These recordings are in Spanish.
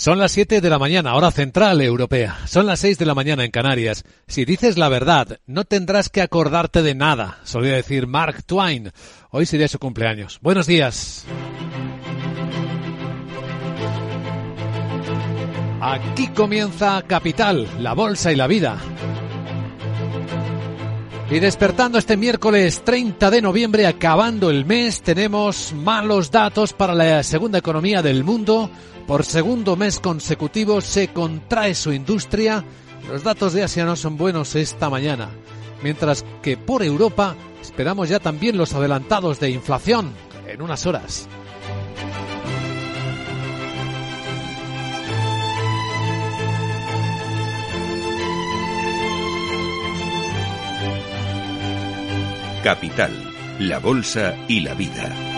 Son las 7 de la mañana, hora central europea. Son las 6 de la mañana en Canarias. Si dices la verdad, no tendrás que acordarte de nada, solía decir Mark Twain. Hoy sería su cumpleaños. Buenos días. Aquí comienza Capital, la bolsa y la vida. Y despertando este miércoles 30 de noviembre, acabando el mes, tenemos malos datos para la segunda economía del mundo. Por segundo mes consecutivo se contrae su industria. Los datos de Asia no son buenos esta mañana. Mientras que por Europa esperamos ya también los adelantados de inflación en unas horas. Capital, la Bolsa y la Vida.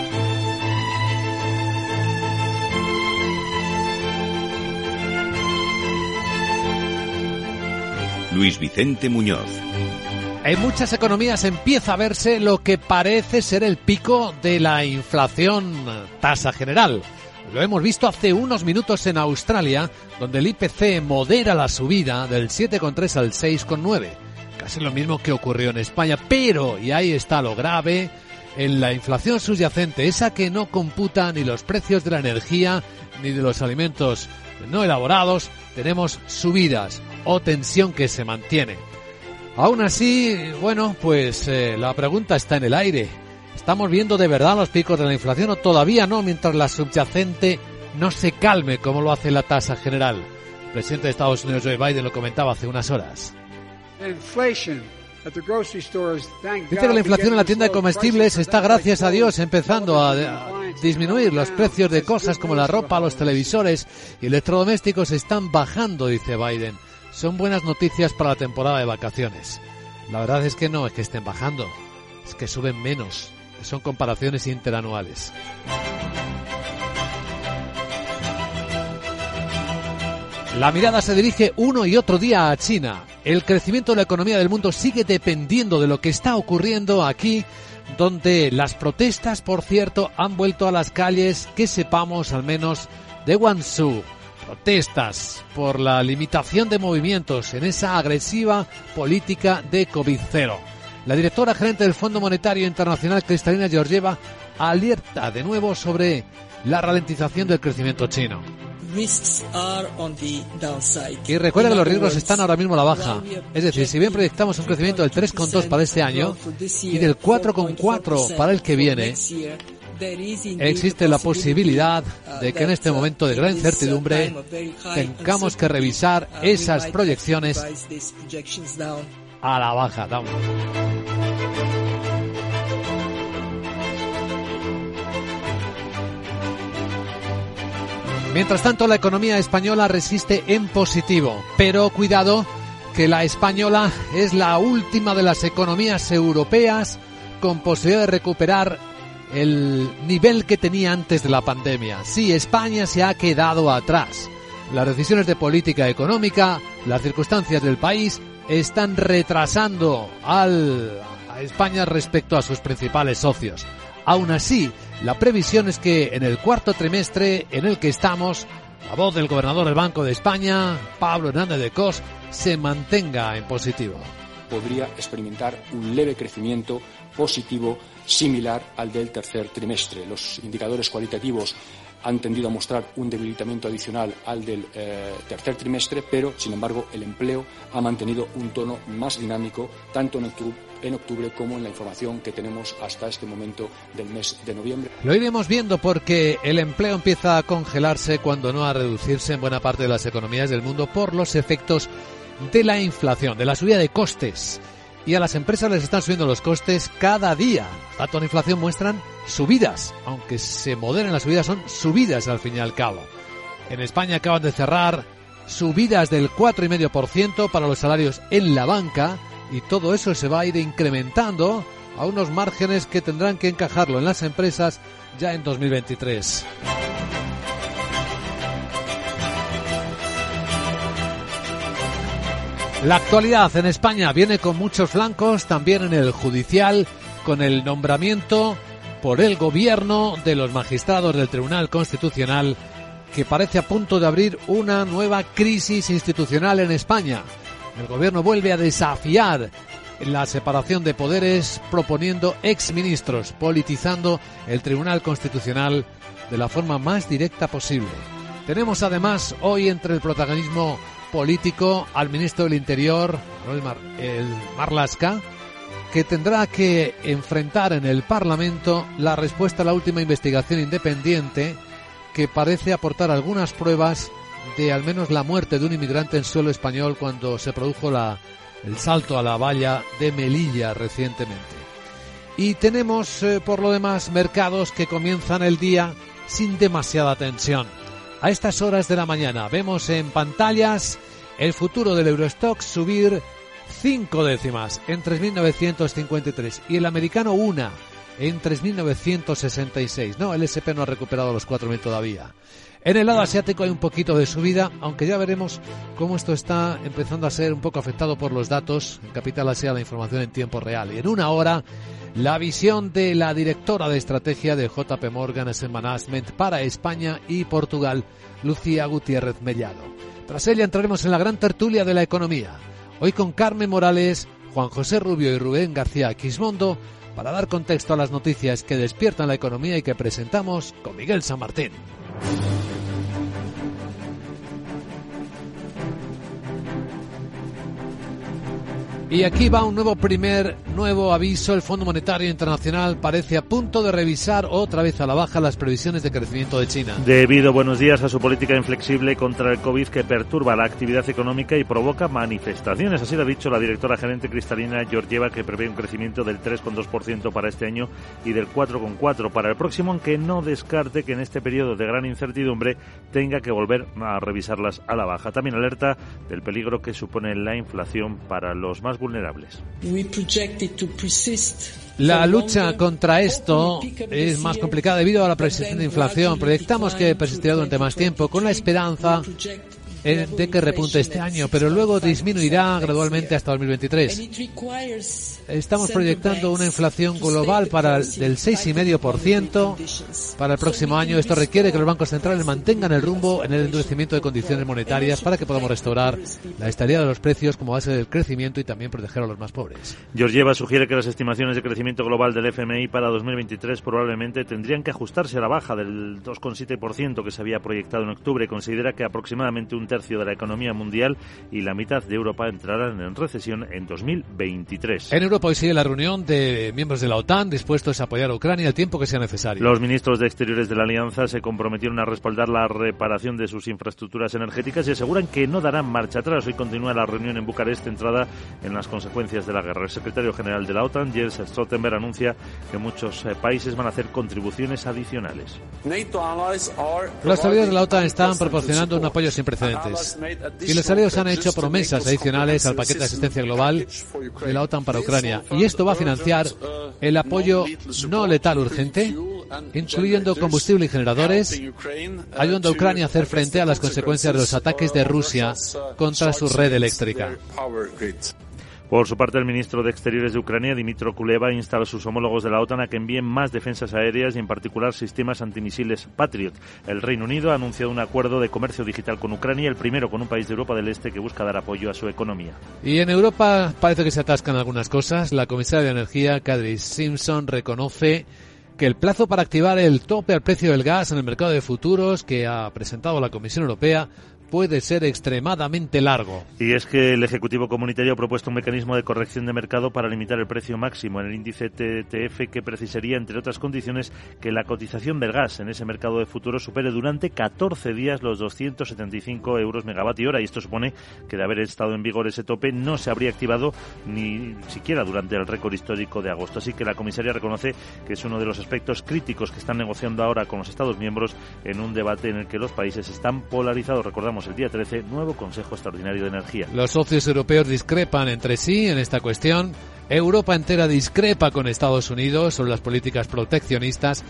Luis Vicente Muñoz. En muchas economías empieza a verse lo que parece ser el pico de la inflación tasa general. Lo hemos visto hace unos minutos en Australia, donde el IPC modera la subida del 7,3 al 6,9 casi lo mismo que ocurrió en España, pero, y ahí está lo grave, en la inflación subyacente, esa que no computa ni los precios de la energía ni de los alimentos no elaborados, tenemos subidas o tensión que se mantiene. Aún así, bueno, pues eh, la pregunta está en el aire. ¿Estamos viendo de verdad los picos de la inflación o todavía no mientras la subyacente no se calme como lo hace la tasa general? El presidente de Estados Unidos, Joe Biden, lo comentaba hace unas horas. Dice que la inflación en la tienda de comestibles está, gracias a Dios, empezando a, disminuir. Los precios de cosas como la ropa, los televisores y electrodomésticos están bajando, dice Biden. Son buenas noticias para la temporada de vacaciones. La verdad es que no es que estén bajando, es que suben menos. Son comparaciones interanuales. La mirada se dirige uno y otro día a China. El crecimiento de la economía del mundo sigue dependiendo de lo que está ocurriendo aquí, donde las protestas, por cierto, han vuelto a las calles, que sepamos al menos, de Guangzhou. Protestas por la limitación de movimientos en esa agresiva política de COVID-0. La directora gerente del Fondo Monetario Internacional, Cristalina Georgieva, alerta de nuevo sobre la ralentización del crecimiento chino. Y recuerda que los riesgos están ahora mismo a la baja. Es decir, si bien proyectamos un crecimiento del 3,2 para este año y del 4,4 para el que viene, existe la posibilidad de que en este momento de gran incertidumbre tengamos que revisar esas proyecciones a la baja. Mientras tanto, la economía española resiste en positivo, pero cuidado que la española es la última de las economías europeas con posibilidad de recuperar el nivel que tenía antes de la pandemia. Sí, España se ha quedado atrás. Las decisiones de política económica, las circunstancias del país están retrasando a España respecto a sus principales socios. Aún así, la previsión es que en el cuarto trimestre en el que estamos, la voz del gobernador del Banco de España, Pablo Hernández de Cos, se mantenga en positivo. Podría experimentar un leve crecimiento positivo similar al del tercer trimestre. Los indicadores cualitativos han tendido a mostrar un debilitamiento adicional al del eh, tercer trimestre, pero, sin embargo, el empleo ha mantenido un tono más dinámico tanto en octubre, en octubre como en la información que tenemos hasta este momento del mes de noviembre. Lo iremos viendo porque el empleo empieza a congelarse cuando no a reducirse en buena parte de las economías del mundo por los efectos de la inflación, de la subida de costes y a las empresas les están subiendo los costes cada día. Datos de inflación muestran subidas, aunque se moderen las subidas, son subidas al fin y al cabo. En España acaban de cerrar subidas del 4,5% para los salarios en la banca y todo eso se va a ir incrementando a unos márgenes que tendrán que encajarlo en las empresas ya en 2023. La actualidad en España viene con muchos flancos, también en el judicial, con el nombramiento por el gobierno de los magistrados del Tribunal Constitucional que parece a punto de abrir una nueva crisis institucional en España. El gobierno vuelve a desafiar la separación de poderes proponiendo exministros, politizando el Tribunal Constitucional de la forma más directa posible. Tenemos además hoy entre el protagonismo político al ministro del Interior, el Marlasca, que tendrá que enfrentar en el Parlamento la respuesta a la última investigación independiente que parece aportar algunas pruebas de al menos la muerte de un inmigrante en suelo español cuando se produjo la, el salto a la valla de Melilla recientemente. Y tenemos, eh, por lo demás, mercados que comienzan el día sin demasiada tensión. A estas horas de la mañana vemos en pantallas el futuro del Eurostock subir cinco décimas en 3.953 y el americano una en 3.966. No, el SP no ha recuperado los 4.000 todavía. En el lado asiático hay un poquito de subida, aunque ya veremos cómo esto está empezando a ser un poco afectado por los datos. En Capital Asia la información en tiempo real. Y en una hora la visión de la directora de estrategia de JP Morgan Asset Management para España y Portugal, Lucía Gutiérrez Mellado. Tras ella entraremos en la gran tertulia de la economía. Hoy con Carmen Morales, Juan José Rubio y Rubén García Quismondo para dar contexto a las noticias que despiertan la economía y que presentamos con Miguel San Martín. Y aquí va un nuevo primer nuevo aviso. El Fondo Monetario Internacional parece a punto de revisar otra vez a la baja las previsiones de crecimiento de China. Debido, buenos días, a su política inflexible contra el COVID que perturba la actividad económica y provoca manifestaciones. Así lo ha dicho la directora gerente cristalina Georgieva, que prevé un crecimiento del 3,2% para este año y del 4,4% para el próximo, aunque no descarte que en este periodo de gran incertidumbre tenga que volver a revisarlas a la baja. También alerta del peligro que supone la inflación para los más vulnerables. La lucha contra esto es más complicada debido a la persistente inflación. Proyectamos que persistirá durante más tiempo con la esperanza de que repunte este año, pero luego disminuirá gradualmente hasta 2023. Estamos proyectando una inflación global para el, del 6,5% para el próximo año. Esto requiere que los bancos centrales mantengan el rumbo en el endurecimiento de condiciones monetarias para que podamos restaurar la estabilidad de los precios como base del crecimiento y también proteger a los más pobres. Georgieva sugiere que las estimaciones de crecimiento global del FMI para 2023 probablemente tendrían que ajustarse a la baja del 2,7% que se había proyectado en octubre. Considera que aproximadamente un tercio de la economía mundial y la mitad de Europa entrarán en recesión en 2023. En Europa hoy sigue la reunión de miembros de la OTAN dispuestos a apoyar a Ucrania el tiempo que sea necesario. Los ministros de Exteriores de la Alianza se comprometieron a respaldar la reparación de sus infraestructuras energéticas y aseguran que no darán marcha atrás. Hoy continúa la reunión en Bucarest centrada en las consecuencias de la guerra. El secretario general de la OTAN, Jens Stoltenberg, anuncia que muchos eh, países van a hacer contribuciones adicionales. Los aliados de la OTAN están proporcionando un apoyo sin precedentes y los aliados han hecho promesas adicionales al paquete de asistencia global de la OTAN para Ucrania. Y esto va a financiar el apoyo no letal urgente, incluyendo combustible y generadores, ayudando a Ucrania a hacer frente a las consecuencias de los ataques de Rusia contra su red eléctrica. Por su parte, el ministro de Exteriores de Ucrania, Dimitro Kuleva, insta a sus homólogos de la OTAN a que envíen más defensas aéreas y, en particular, sistemas antimisiles Patriot. El Reino Unido ha anunciado un acuerdo de comercio digital con Ucrania, el primero con un país de Europa del Este que busca dar apoyo a su economía. Y en Europa parece que se atascan algunas cosas. La comisaria de Energía, Kadri Simpson, reconoce que el plazo para activar el tope al precio del gas en el mercado de futuros que ha presentado la Comisión Europea puede ser extremadamente largo. Y es que el Ejecutivo Comunitario ha propuesto un mecanismo de corrección de mercado para limitar el precio máximo en el índice TTF que precisaría, entre otras condiciones, que la cotización del gas en ese mercado de futuros supere durante 14 días los 275 euros megavatio hora. Y esto supone que de haber estado en vigor ese tope no se habría activado ni siquiera durante el récord histórico de agosto. Así que la comisaria reconoce que es uno de los aspectos críticos que están negociando ahora con los Estados miembros en un debate en el que los países están polarizados. Recordamos el día 13, nuevo Consejo Extraordinario de Energía. Los socios europeos discrepan entre sí en esta cuestión. Europa entera discrepa con Estados Unidos sobre las políticas proteccionistas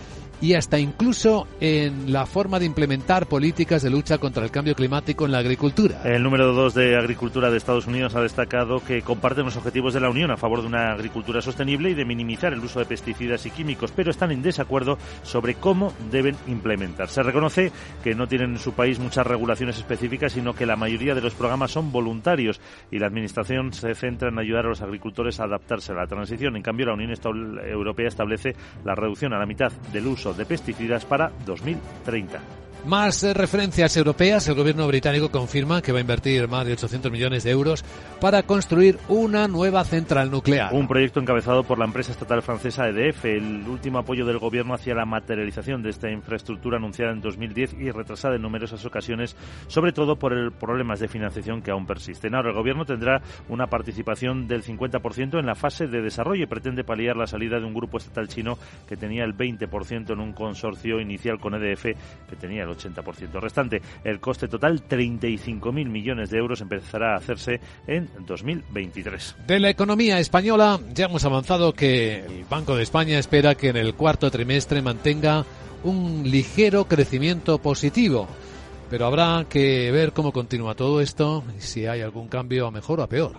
y hasta incluso en la forma de implementar políticas de lucha contra el cambio climático en la agricultura. El número dos de Agricultura de Estados Unidos ha destacado que comparten los objetivos de la Unión a favor de una agricultura sostenible y de minimizar el uso de pesticidas y químicos, pero están en desacuerdo sobre cómo deben implementar. Se reconoce que no tienen en su país muchas regulaciones específicas, sino que la mayoría de los programas son voluntarios y la Administración se centra en ayudar a los agricultores a adaptarse a la transición. En cambio, la Unión Europea establece la reducción a la mitad del uso de pesticidas para 2030. Más eh, referencias europeas. El gobierno británico confirma que va a invertir más de 800 millones de euros para construir una nueva central nuclear. Un proyecto encabezado por la empresa estatal francesa EDF, el último apoyo del gobierno hacia la materialización de esta infraestructura anunciada en 2010 y retrasada en numerosas ocasiones, sobre todo por el problemas de financiación que aún persisten. Ahora el gobierno tendrá una participación del 50% en la fase de desarrollo y pretende paliar la salida de un grupo estatal chino que tenía el 20% en un consorcio inicial con EDF que tenía el 80% restante. El coste total, 35.000 millones de euros, empezará a hacerse en 2023. De la economía española, ya hemos avanzado que el Banco de España espera que en el cuarto trimestre mantenga un ligero crecimiento positivo. Pero habrá que ver cómo continúa todo esto y si hay algún cambio a mejor o a peor.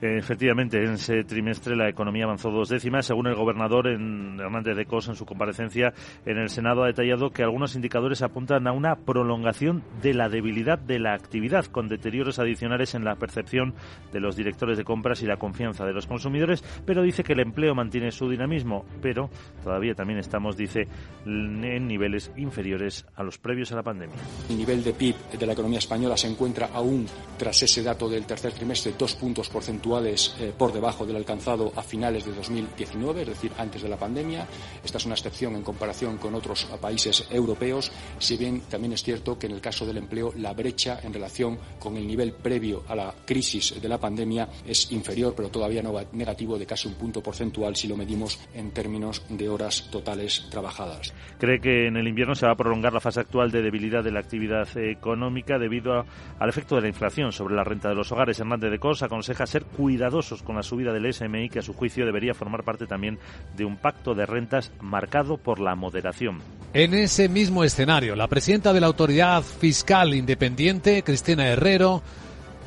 Efectivamente, en ese trimestre la economía avanzó dos décimas. Según el gobernador en Hernández de Cos en su comparecencia en el Senado ha detallado que algunos indicadores apuntan a una prolongación de la debilidad de la actividad, con deterioros adicionales en la percepción de los directores de compras y la confianza de los consumidores, pero dice que el empleo mantiene su dinamismo, pero todavía también estamos, dice, en niveles inferiores a los previos a la pandemia. El nivel de PIB de la economía española se encuentra aún, tras ese dato del tercer trimestre, dos puntos porcentuales eh, por debajo del alcanzado a finales de 2019, es decir, antes de la pandemia. Esta es una excepción en comparación con otros países europeos, si bien también es cierto que en el caso del empleo la brecha en relación con el nivel previo a la crisis de la pandemia es inferior, pero todavía no negativo de casi un punto porcentual si lo medimos en términos de horas totales trabajadas. Cree que en el invierno se va a prolongar la fase actual de debilidad de la actividad económica debido al efecto de la inflación sobre la renta de los hogares. Hernández de Cos aconseja ser cuidadosos con la subida del SMI, que a su juicio debería formar parte también de un pacto de rentas marcado por la moderación. En ese mismo escenario, la presidenta de la Autoridad Fiscal Independiente, Cristina Herrero,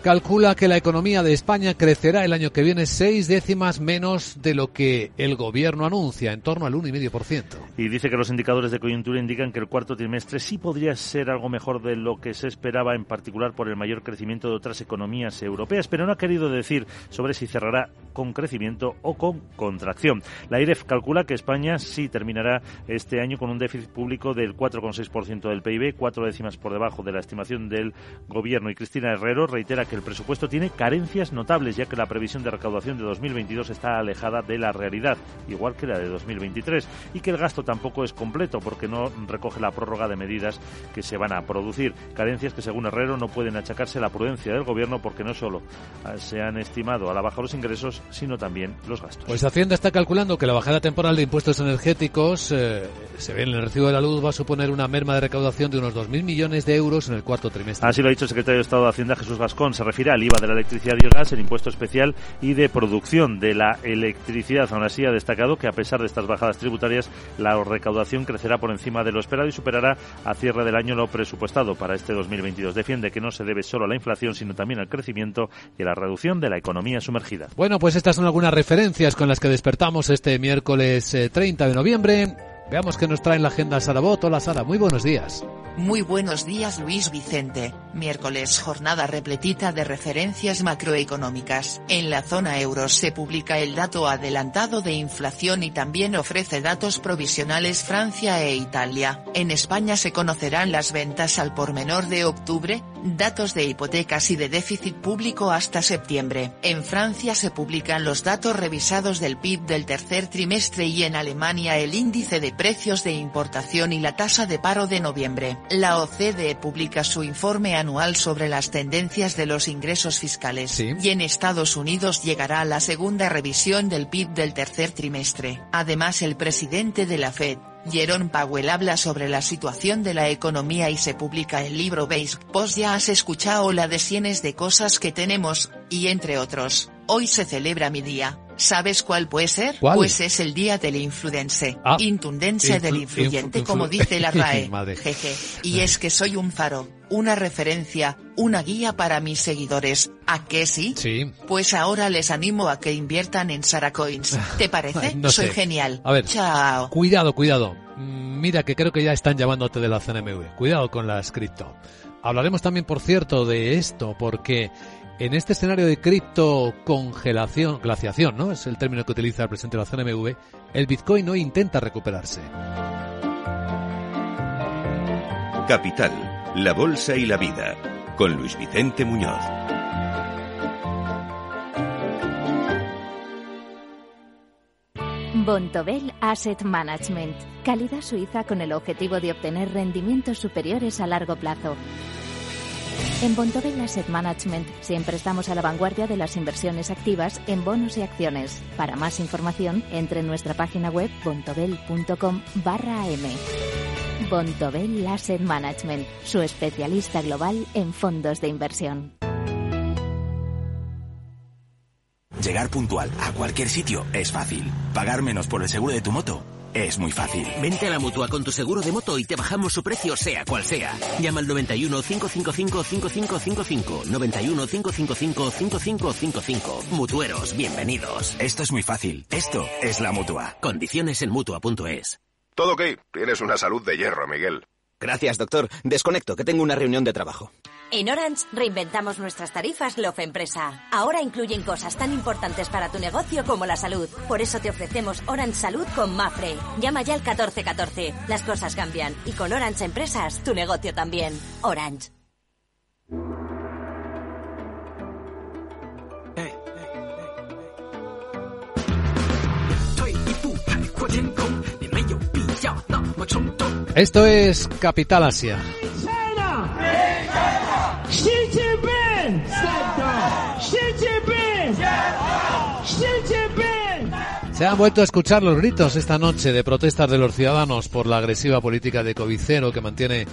calcula que la economía de España crecerá el año que viene seis décimas menos de lo que el gobierno anuncia, en torno al 1,5%. Y dice que los indicadores de coyuntura indican que el cuarto trimestre sí podría ser algo mejor de lo que se esperaba, en particular por el mayor crecimiento de otras economías europeas, pero no ha querido decir sobre si cerrará con crecimiento o con contracción. La IREF calcula que España sí terminará este año con un déficit público del 4,6% del PIB, cuatro décimas por debajo de la estimación del gobierno. Y Cristina Herrero reitera que el presupuesto tiene carencias notables, ya que la previsión de recaudación de 2022 está alejada de la realidad, igual que la de 2023, y que el gasto tampoco es completo porque no recoge la prórroga de medidas que se van a producir. Carencias que, según Herrero, no pueden achacarse a la prudencia del gobierno porque no solo ah, se han estimado a la baja los ingresos, sino también los gastos. Pues Hacienda está calculando que la bajada temporal de impuestos energéticos, eh, se ve en el recibo de la luz, va a suponer una merma de recaudación de unos 2.000 millones de euros en el cuarto trimestre. Así lo ha dicho el secretario de Estado de Hacienda, Jesús Gascón se refiere al IVA de la electricidad y el gas, el impuesto especial y de producción de la electricidad. Aún así, ha destacado que a pesar de estas bajadas tributarias, la recaudación crecerá por encima de lo esperado y superará a cierre del año lo presupuestado para este 2022. Defiende que no se debe solo a la inflación, sino también al crecimiento y a la reducción de la economía sumergida. Bueno, pues estas son algunas referencias con las que despertamos este miércoles 30 eh, de noviembre. Veamos qué nos trae en la agenda Sara Bot. Hola Sara, muy buenos días. Muy buenos días Luis Vicente, miércoles jornada repletita de referencias macroeconómicas. En la zona euro se publica el dato adelantado de inflación y también ofrece datos provisionales Francia e Italia. En España se conocerán las ventas al por menor de octubre, datos de hipotecas y de déficit público hasta septiembre. En Francia se publican los datos revisados del PIB del tercer trimestre y en Alemania el índice de precios de importación y la tasa de paro de noviembre. La OCDE publica su informe anual sobre las tendencias de los ingresos fiscales y en Estados Unidos llegará la segunda revisión del PIB del tercer trimestre. Además el presidente de la Fed, Jerome Powell habla sobre la situación de la economía y se publica el libro Base Post ya has escuchado la de cienes de cosas que tenemos, y entre otros, hoy se celebra mi día. ¿Sabes cuál puede ser? ¿Cuál? Pues es el día del influense. Ah. Intundense Influ- del influyente, influ- como dice la RAE. Jeje. Y es que soy un faro, una referencia, una guía para mis seguidores. ¿A qué sí? Sí. Pues ahora les animo a que inviertan en Saracoins. ¿Te parece? No soy sé. genial. A ver. Chao. Cuidado, cuidado. Mm, Mira que creo que ya están llamándote de la CNMV. Cuidado con las cripto. Hablaremos también, por cierto, de esto, porque en este escenario de cripto congelación, glaciación, ¿no? Es el término que utiliza el presidente de la CNMV, el Bitcoin hoy intenta recuperarse. Capital, la Bolsa y la Vida, con Luis Vicente Muñoz. Bontobel Asset Management. Calidad suiza con el objetivo de obtener rendimientos superiores a largo plazo. En Bontobel Asset Management siempre estamos a la vanguardia de las inversiones activas en bonos y acciones. Para más información, entre en nuestra página web bontobel.com barra am. Bontobel Asset Management, su especialista global en fondos de inversión. Llegar puntual a cualquier sitio es fácil. Pagar menos por el seguro de tu moto es muy fácil. Vente a la mutua con tu seguro de moto y te bajamos su precio, sea cual sea. Llama al 91 555 5555. 91 555 5555. Mutueros, bienvenidos. Esto es muy fácil. Esto es la mutua. Condiciones en mutua.es. Todo ok. Tienes una salud de hierro, Miguel. Gracias, doctor. Desconecto, que tengo una reunión de trabajo. En Orange reinventamos nuestras tarifas Love Empresa. Ahora incluyen cosas tan importantes para tu negocio como la salud. Por eso te ofrecemos Orange Salud con Mafre. Llama ya al 1414. Las cosas cambian y con Orange Empresas tu negocio también. Orange. Esto es Capital Asia. Se han vuelto a escuchar los gritos esta noche de protestas de los ciudadanos por la agresiva política de COVID cero que mantiene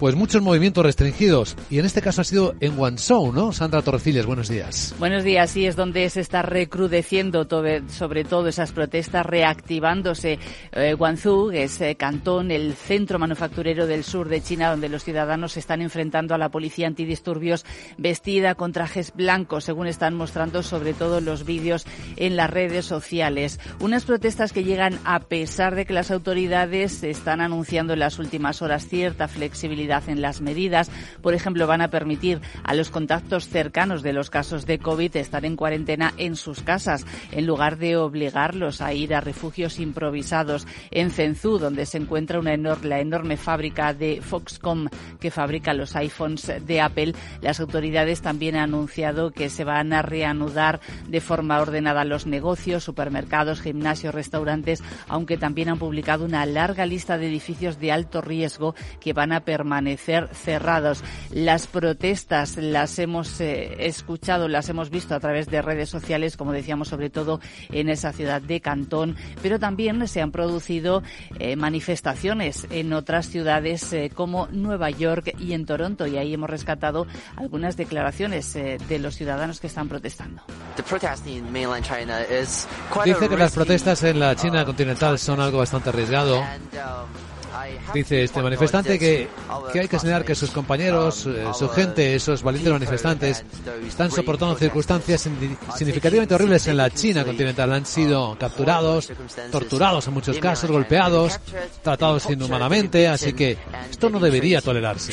pues muchos movimientos restringidos y en este caso ha sido en Guangzhou, ¿no? Sandra Torrecillas, buenos días. Buenos días, sí, es donde se está recrudeciendo tobe- sobre todo esas protestas, reactivándose. Eh, Guangzhou es eh, Cantón, el centro manufacturero del sur de China, donde los ciudadanos se están enfrentando a la policía antidisturbios vestida con trajes blancos, según están mostrando sobre todo los vídeos en las redes sociales. Unas protestas que llegan a pesar de que las autoridades están anunciando en las últimas horas cierta flexibilidad en las medidas. Por ejemplo, van a permitir a los contactos cercanos de los casos de COVID estar en cuarentena en sus casas, en lugar de obligarlos a ir a refugios improvisados. En Zenzú, donde se encuentra una enor- la enorme fábrica de Foxconn que fabrica los iPhones de Apple, las autoridades también han anunciado que se van a reanudar de forma ordenada los negocios, supermercados, gimnasios, restaurantes, aunque también han publicado una larga lista de edificios de alto riesgo que van a permanecer cerrados. Las protestas las hemos eh, escuchado, las hemos visto a través de redes sociales, como decíamos, sobre todo en esa ciudad de Cantón, pero también se han producido eh, manifestaciones en otras ciudades eh, como Nueva York y en Toronto, y ahí hemos rescatado algunas declaraciones eh, de los ciudadanos que están protestando. Dice que las protestas en la China continental son algo bastante arriesgado. Dice este manifestante que, que hay que señalar que sus compañeros, eh, su gente, esos valientes manifestantes, están soportando circunstancias signi- significativamente horribles en la China continental. Han sido capturados, torturados en muchos casos, golpeados, tratados inhumanamente, así que esto no debería tolerarse.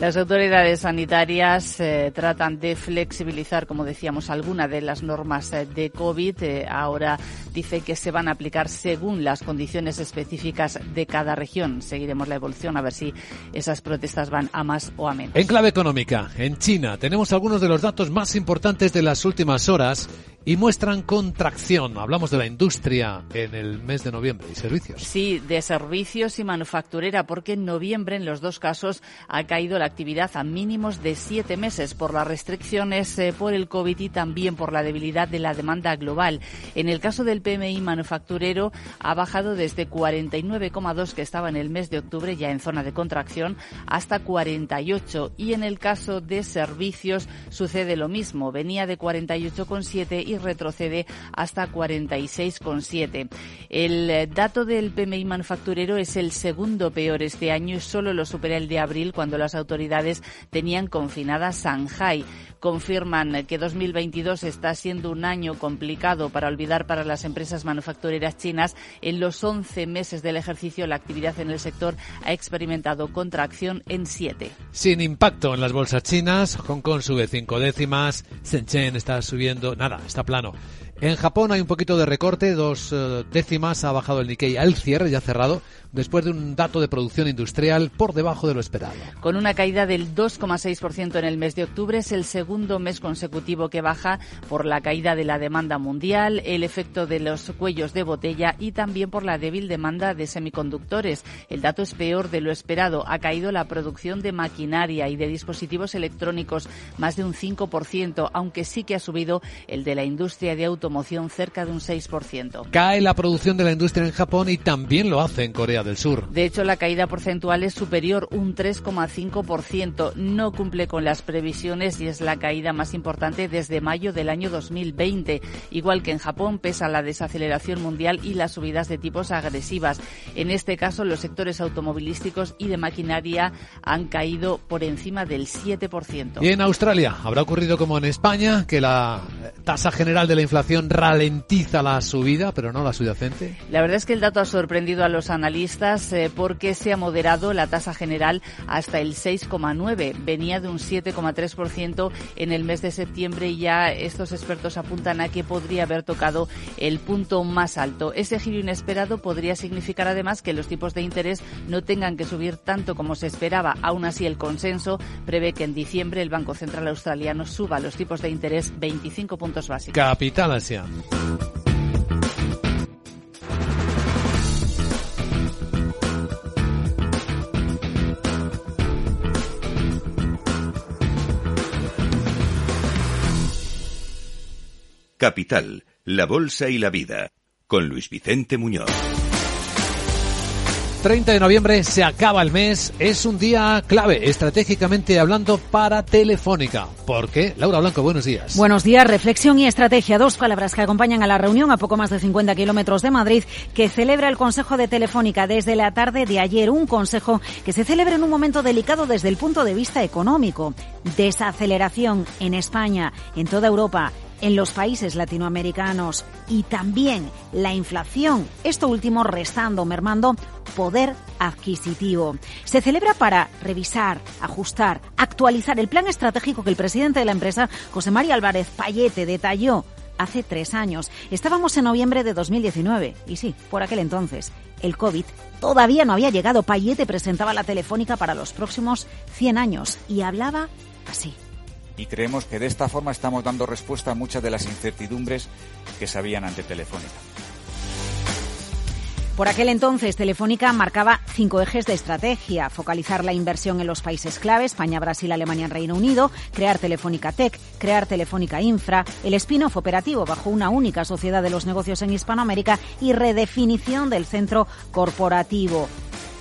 Las autoridades sanitarias eh, tratan de flexibilizar, como decíamos, algunas de las normas eh, de COVID. Eh, ahora dice que se van a aplicar según las condiciones específicas de cada región. Seguiremos la evolución a ver si esas protestas van a más o a menos. En clave económica, en China tenemos algunos de los datos más importantes de las últimas horas y muestran contracción. Hablamos de la industria en el mes de noviembre y servicios. Sí, de servicios y manufacturera, porque en noviembre en los dos casos ha caído la actividad a mínimos de siete meses por las restricciones eh, por el COVID y también por la debilidad de la demanda global. En el caso del PMI manufacturero ha bajado desde 49,2 que estaba en el mes de octubre ya en zona de contracción hasta 48 y en el caso de servicios sucede lo mismo. Venía de 48,7 y retrocede hasta 46,7. El dato del PMI manufacturero es el segundo peor este año y solo lo supera el de abril cuando las autoridades tenían confinada Shanghai. Confirman que 2022 está siendo un año complicado para olvidar para las empresas manufactureras chinas. En los 11 meses del ejercicio la actividad en el sector ha experimentado contracción en 7. Sin impacto en las bolsas chinas, Hong Kong sube cinco décimas, Shenzhen está subiendo, nada, está plano. En Japón hay un poquito de recorte, dos eh, décimas ha bajado el Nikkei al cierre, ya cerrado, después de un dato de producción industrial por debajo de lo esperado. Con una caída del 2,6% en el mes de octubre, es el segundo mes consecutivo que baja por la caída de la demanda mundial, el efecto de los cuellos de botella y también por la débil demanda de semiconductores. El dato es peor de lo esperado. Ha caído la producción de maquinaria y de dispositivos electrónicos más de un 5%, aunque sí que ha subido el de la industria de automóviles moción cerca de un 6%. Cae la producción de la industria en Japón y también lo hace en Corea del Sur. De hecho, la caída porcentual es superior, un 3,5%. No cumple con las previsiones y es la caída más importante desde mayo del año 2020. Igual que en Japón, pesa la desaceleración mundial y las subidas de tipos agresivas. En este caso, los sectores automovilísticos y de maquinaria han caído por encima del 7%. Y en Australia habrá ocurrido como en España, que la tasa general de la inflación ralentiza la subida, pero no la subyacente? La verdad es que el dato ha sorprendido a los analistas eh, porque se ha moderado la tasa general hasta el 6,9. Venía de un 7,3% en el mes de septiembre y ya estos expertos apuntan a que podría haber tocado el punto más alto. Ese giro inesperado podría significar además que los tipos de interés no tengan que subir tanto como se esperaba. Aún así, el consenso prevé que en diciembre el Banco Central Australiano suba los tipos de interés 25 puntos básicos. Capital Asia. Capital, la Bolsa y la Vida, con Luis Vicente Muñoz. 30 de noviembre se acaba el mes, es un día clave estratégicamente hablando para Telefónica. ¿Por qué? Laura Blanco, buenos días. Buenos días, reflexión y estrategia, dos palabras que acompañan a la reunión a poco más de 50 kilómetros de Madrid que celebra el Consejo de Telefónica desde la tarde de ayer, un consejo que se celebra en un momento delicado desde el punto de vista económico. Desaceleración en España, en toda Europa en los países latinoamericanos y también la inflación, esto último restando, mermando poder adquisitivo. Se celebra para revisar, ajustar, actualizar el plan estratégico que el presidente de la empresa, José María Álvarez Payete, detalló hace tres años. Estábamos en noviembre de 2019 y sí, por aquel entonces, el COVID todavía no había llegado. Payete presentaba la telefónica para los próximos 100 años y hablaba así y creemos que de esta forma estamos dando respuesta a muchas de las incertidumbres que se habían ante Telefónica. Por aquel entonces, Telefónica marcaba cinco ejes de estrategia. Focalizar la inversión en los países clave, España, Brasil, Alemania, Reino Unido, crear Telefónica Tech, crear Telefónica Infra, el spin-off operativo bajo una única sociedad de los negocios en Hispanoamérica y redefinición del centro corporativo.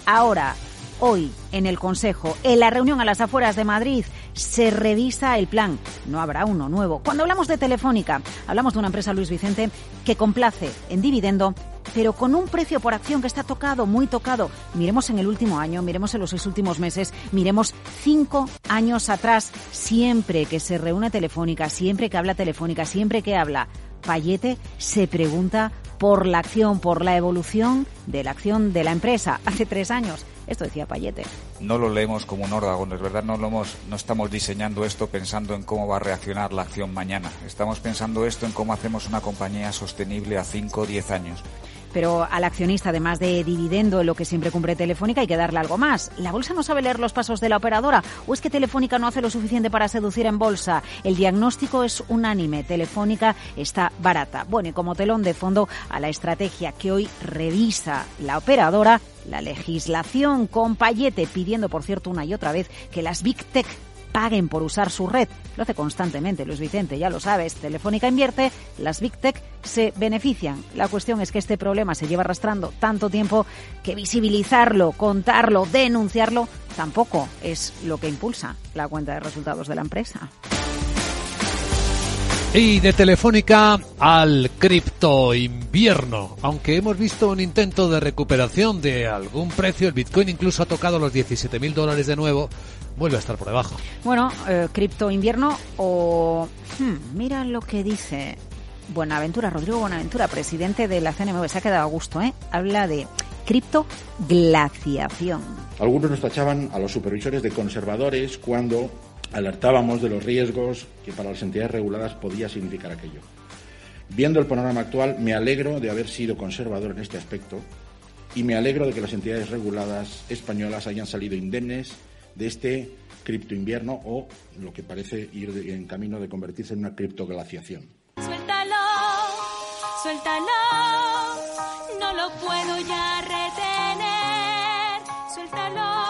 Ahora, hoy, en el Consejo, en la reunión a las afueras de Madrid, se revisa el plan. No habrá uno nuevo. Cuando hablamos de Telefónica, hablamos de una empresa, Luis Vicente, que complace en dividendo, pero con un precio por acción que está tocado, muy tocado. Miremos en el último año, miremos en los seis últimos meses, miremos cinco años atrás. Siempre que se reúne Telefónica, siempre que habla Telefónica, siempre que habla Payete, se pregunta por la acción, por la evolución de la acción de la empresa. Hace tres años esto decía Payete. No lo leemos como un órdago, es verdad, no, lo hemos, no estamos diseñando esto pensando en cómo va a reaccionar la acción mañana. Estamos pensando esto en cómo hacemos una compañía sostenible a 5 o 10 años. Pero al accionista, además de dividendo, en lo que siempre cumple Telefónica, hay que darle algo más. ¿La bolsa no sabe leer los pasos de la operadora? ¿O es que Telefónica no hace lo suficiente para seducir en bolsa? El diagnóstico es unánime. Telefónica está barata. Bueno, y como telón de fondo a la estrategia que hoy revisa la operadora, la legislación con Payete pidiendo, por cierto, una y otra vez que las Big Tech paguen por usar su red. Lo hace constantemente Luis Vicente, ya lo sabes. Telefónica invierte, las Big Tech se benefician. La cuestión es que este problema se lleva arrastrando tanto tiempo que visibilizarlo, contarlo, denunciarlo, tampoco es lo que impulsa la cuenta de resultados de la empresa. Y de Telefónica al cripto invierno. Aunque hemos visto un intento de recuperación de algún precio, el Bitcoin incluso ha tocado los 17.000 dólares de nuevo, vuelve a estar por debajo. Bueno, eh, cripto invierno o... Hmm, mira lo que dice Buenaventura, Rodrigo Buenaventura, presidente de la CNMV, se ha quedado a gusto, ¿eh? Habla de cripto glaciación. Algunos nos tachaban a los supervisores de conservadores cuando alertábamos de los riesgos que para las entidades reguladas podía significar aquello. Viendo el panorama actual, me alegro de haber sido conservador en este aspecto y me alegro de que las entidades reguladas españolas hayan salido indemnes de este cripto invierno o lo que parece ir en camino de convertirse en una criptoglaciación. Suéltalo, suéltalo, no lo puedo ya retener. Suéltalo,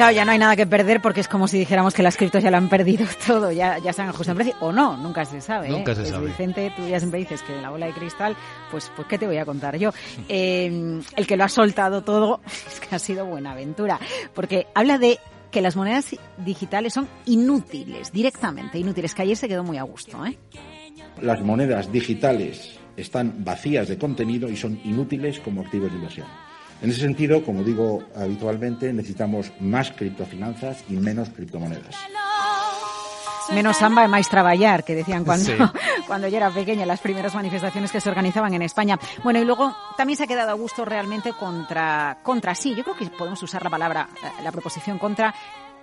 Claro, ya no hay nada que perder porque es como si dijéramos que las criptos ya lo han perdido todo, ya, ya se han ajustado en precio. O no, nunca se sabe. ¿eh? Nunca se sabe. Vicente, tú ya siempre dices que la bola de cristal, pues, pues ¿qué te voy a contar yo? Eh, el que lo ha soltado todo es que ha sido Buenaventura, porque habla de que las monedas digitales son inútiles, directamente inútiles, que ayer se quedó muy a gusto, ¿eh? Las monedas digitales están vacías de contenido y son inútiles como activos de inversión. En ese sentido, como digo habitualmente, necesitamos más criptofinanzas y menos criptomonedas. Menos samba y más trabajar, que decían cuando, Sí. cuando yo era pequeña, las primeras manifestaciones que se organizaban en España. Bueno, y luego también se ha quedado a gusto realmente contra, contra sí, yo creo que podemos usar la palabra, eh, la proposición contra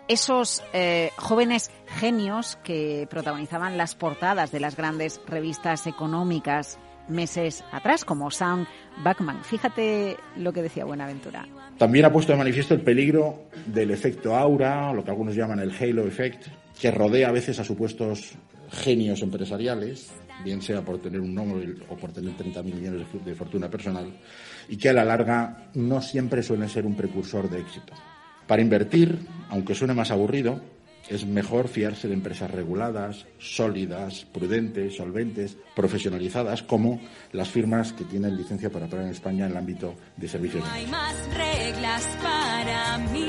esos eh, jóvenes genios que protagonizaban las portadas de las grandes revistas económicas meses atrás, como Sam Bachman. Fíjate lo que decía Buenaventura. También ha puesto de manifiesto el peligro del efecto aura, lo que algunos llaman el halo effect, que rodea a veces a supuestos genios empresariales, bien sea por tener un Nobel o por tener 30.000 millones de fortuna personal, y que a la larga no siempre suelen ser un precursor de éxito. Para invertir, aunque suene más aburrido, es mejor fiarse de empresas reguladas, sólidas, prudentes, solventes, profesionalizadas, como las firmas que tienen licencia para operar en España en el ámbito de servicios de Hay más reglas para mí.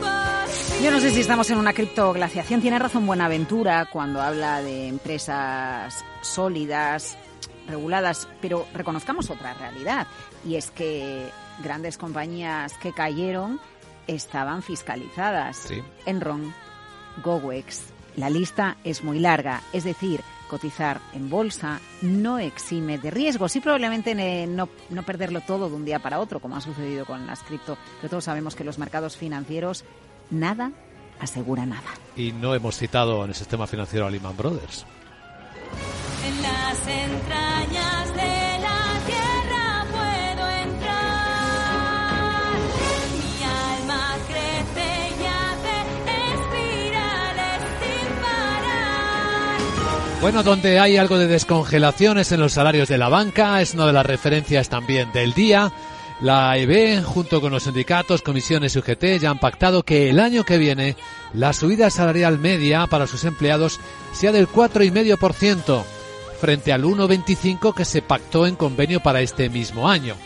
por Yo no sé si estamos en una criptoglaciación. Tiene razón Buenaventura cuando habla de empresas sólidas, reguladas, pero reconozcamos otra realidad. Y es que grandes compañías que cayeron estaban fiscalizadas. Sí. Enron, GoWex. La lista es muy larga. Es decir, cotizar en bolsa no exime de riesgos y probablemente no, no perderlo todo de un día para otro, como ha sucedido con las cripto. Pero todos sabemos que los mercados financieros nada asegura nada. Y no hemos citado en el sistema financiero a Lehman Brothers. En las entrañas de Bueno, donde hay algo de descongelaciones en los salarios de la banca, es una de las referencias también del día. La EB, junto con los sindicatos, comisiones y UGT, ya han pactado que el año que viene la subida salarial media para sus empleados sea del 4,5% frente al 1,25% que se pactó en convenio para este mismo año.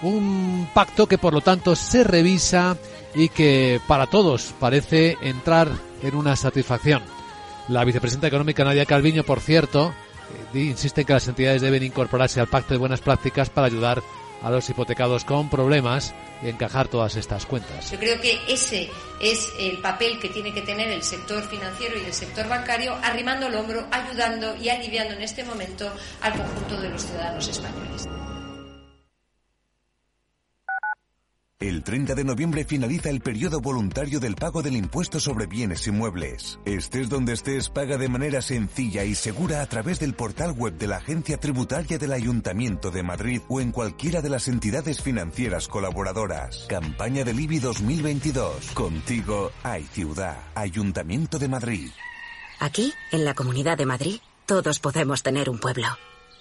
Un pacto que por lo tanto se revisa y que para todos parece entrar en una satisfacción. La vicepresidenta económica Nadia Calviño, por cierto, eh, insiste en que las entidades deben incorporarse al pacto de buenas prácticas para ayudar a los hipotecados con problemas y encajar todas estas cuentas. Yo creo que ese es el papel que tiene que tener el sector financiero y el sector bancario, arrimando el hombro, ayudando y aliviando en este momento al conjunto de los ciudadanos españoles. El 30 de noviembre finaliza el periodo voluntario del pago del impuesto sobre bienes inmuebles. Estés donde estés, paga de manera sencilla y segura a través del portal web de la Agencia Tributaria del Ayuntamiento de Madrid o en cualquiera de las entidades financieras colaboradoras. Campaña del IBI 2022. Contigo hay ciudad. Ayuntamiento de Madrid. Aquí, en la Comunidad de Madrid, todos podemos tener un pueblo.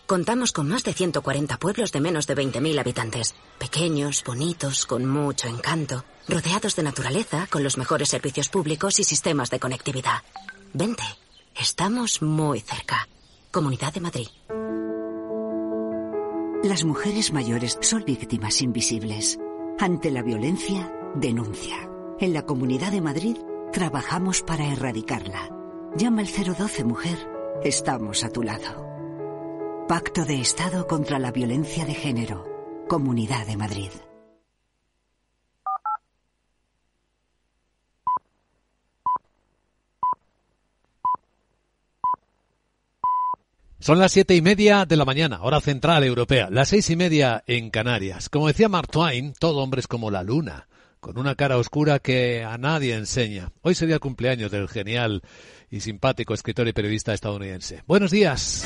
Contamos con más de 140 pueblos de menos de 20.000 habitantes. Pequeños, bonitos, con mucho encanto. Rodeados de naturaleza, con los mejores servicios públicos y sistemas de conectividad. Vente, estamos muy cerca. Comunidad de Madrid. Las mujeres mayores son víctimas invisibles. Ante la violencia, denuncia. En la Comunidad de Madrid trabajamos para erradicarla. Llama al 012 Mujer. Estamos a tu lado. Pacto de Estado contra la Violencia de Género. Comunidad de Madrid. Son las siete y media de la mañana, hora central europea, las seis y media en Canarias. Como decía Mark Twain, todo hombre es como la luna, con una cara oscura que a nadie enseña. Hoy sería el cumpleaños del genial y simpático escritor y periodista estadounidense. Buenos días.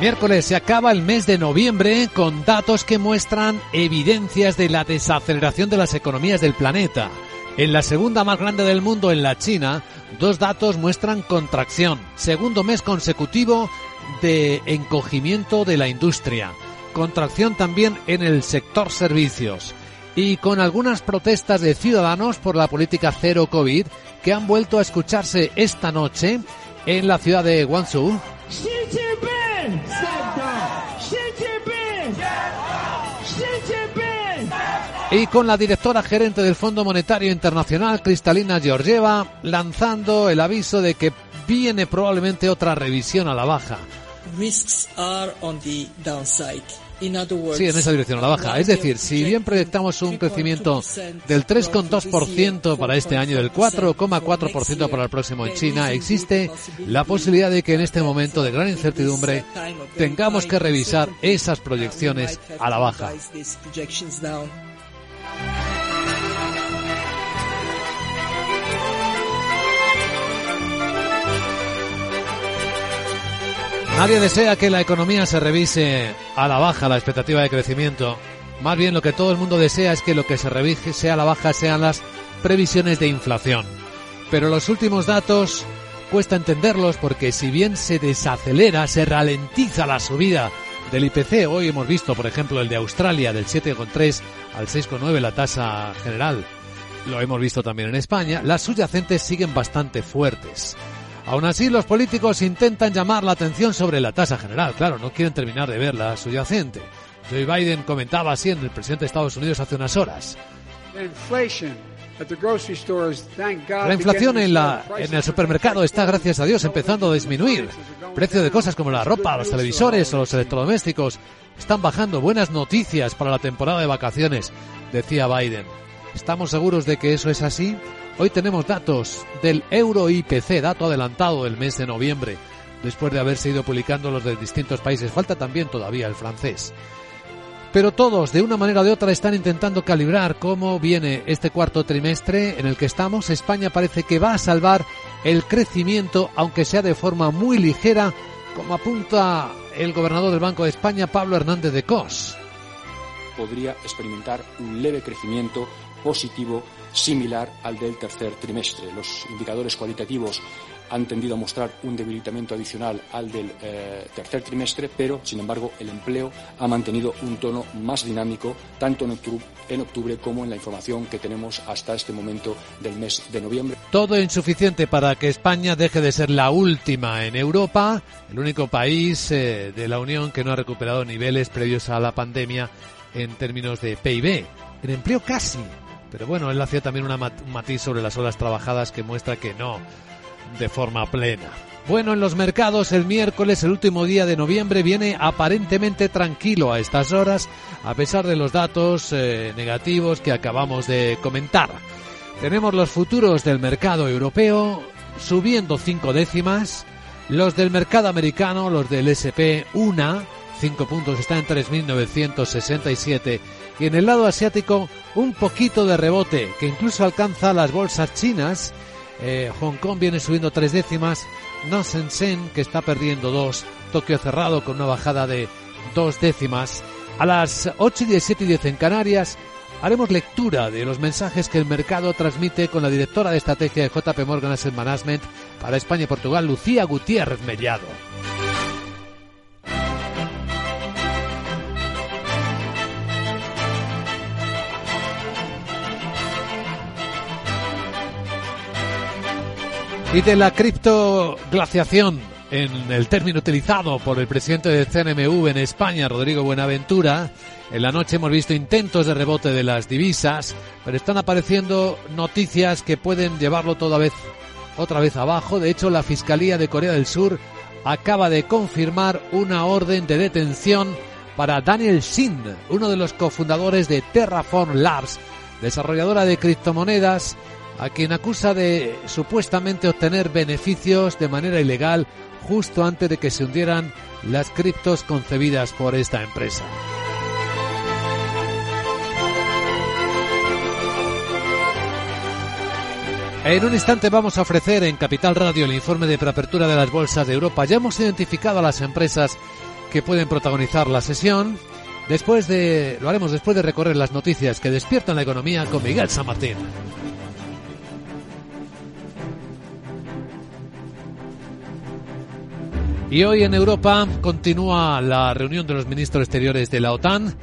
Miércoles se acaba el mes de noviembre con datos que muestran evidencias de la desaceleración de las economías del planeta. En la segunda más grande del mundo, en la China, dos datos muestran contracción. Segundo mes consecutivo de encogimiento de la industria. Contracción también en el sector servicios. Y con algunas protestas de ciudadanos por la política cero COVID que han vuelto a escucharse esta noche en la ciudad de Guangzhou. Y con la directora gerente del Fondo Monetario Internacional, Cristalina Georgieva, lanzando el aviso de que viene probablemente otra revisión a la baja. Sí, en esa dirección a la baja. Es decir, si bien proyectamos un crecimiento del 3,2% para este año, del 4,4% para el próximo en China, existe la posibilidad de que en este momento de gran incertidumbre tengamos que revisar esas proyecciones a la baja. Nadie desea que la economía se revise a la baja la expectativa de crecimiento. Más bien lo que todo el mundo desea es que lo que se revise sea a la baja sean las previsiones de inflación. Pero los últimos datos cuesta entenderlos porque si bien se desacelera, se ralentiza la subida del IPC. Hoy hemos visto, por ejemplo, el de Australia del 7,3 al 6,9 la tasa general. Lo hemos visto también en España. Las subyacentes siguen bastante fuertes. Aún así, los políticos intentan llamar la atención sobre la tasa general. Claro, no quieren terminar de ver la subyacente. Joe Biden comentaba así en el presidente de Estados Unidos hace unas horas. La inflación en, la, en el supermercado está, gracias a Dios, empezando a disminuir. Precio de cosas como la ropa, los televisores o los electrodomésticos están bajando. Buenas noticias para la temporada de vacaciones, decía Biden. ¿Estamos seguros de que eso es así? Hoy tenemos datos del Euro IPC, dato adelantado del mes de noviembre, después de haberse ido publicando los de distintos países. Falta también todavía el francés. Pero todos, de una manera o de otra, están intentando calibrar cómo viene este cuarto trimestre en el que estamos. España parece que va a salvar el crecimiento, aunque sea de forma muy ligera, como apunta el gobernador del Banco de España, Pablo Hernández de Cos. Podría experimentar un leve crecimiento positivo similar al del tercer trimestre. Los indicadores cualitativos han tendido a mostrar un debilitamiento adicional al del eh, tercer trimestre, pero, sin embargo, el empleo ha mantenido un tono más dinámico, tanto en octubre, como en la información que tenemos hasta este momento del mes de noviembre. Todo insuficiente para que España deje de ser la última en Europa, el único país eh, de la Unión que no ha recuperado niveles previos a la pandemia en términos de PIB. En empleo casi. Pero bueno, él hacía también una un matiz sobre las horas trabajadas que muestra que no de forma plena. Bueno, en los mercados el miércoles, el último día de noviembre, viene aparentemente tranquilo a estas horas, a pesar de los datos eh, negativos que acabamos de comentar. Tenemos los futuros del mercado europeo subiendo cinco décimas, los del mercado americano, los del SP, una, cinco puntos, está en 3.967, y en el lado asiático un poquito de rebote, que incluso alcanza las bolsas chinas, eh, Hong Kong viene subiendo tres décimas, no Shenzhen que está perdiendo dos, Tokio cerrado con una bajada de dos décimas. A las 8 y 17 y 10 en Canarias haremos lectura de los mensajes que el mercado transmite con la directora de estrategia de JP Morgan Asset Management para España y Portugal, Lucía Gutiérrez Mellado. Y de la criptoglaciación, en el término utilizado por el presidente del CNMV en España, Rodrigo Buenaventura, en la noche hemos visto intentos de rebote de las divisas, pero están apareciendo noticias que pueden llevarlo toda vez, otra vez abajo. De hecho, la Fiscalía de Corea del Sur acaba de confirmar una orden de detención para Daniel Shin, uno de los cofundadores de Terraform Labs, desarrolladora de criptomonedas, a quien acusa de supuestamente obtener beneficios de manera ilegal justo antes de que se hundieran las criptos concebidas por esta empresa. En un instante vamos a ofrecer en Capital Radio el informe de preapertura de las bolsas de Europa. Ya hemos identificado a las empresas que pueden protagonizar la sesión. Después de, lo haremos después de recorrer las noticias que despiertan la economía con Miguel San Martín. Y hoy en Europa continúa la reunión de los ministros exteriores de la OTAN.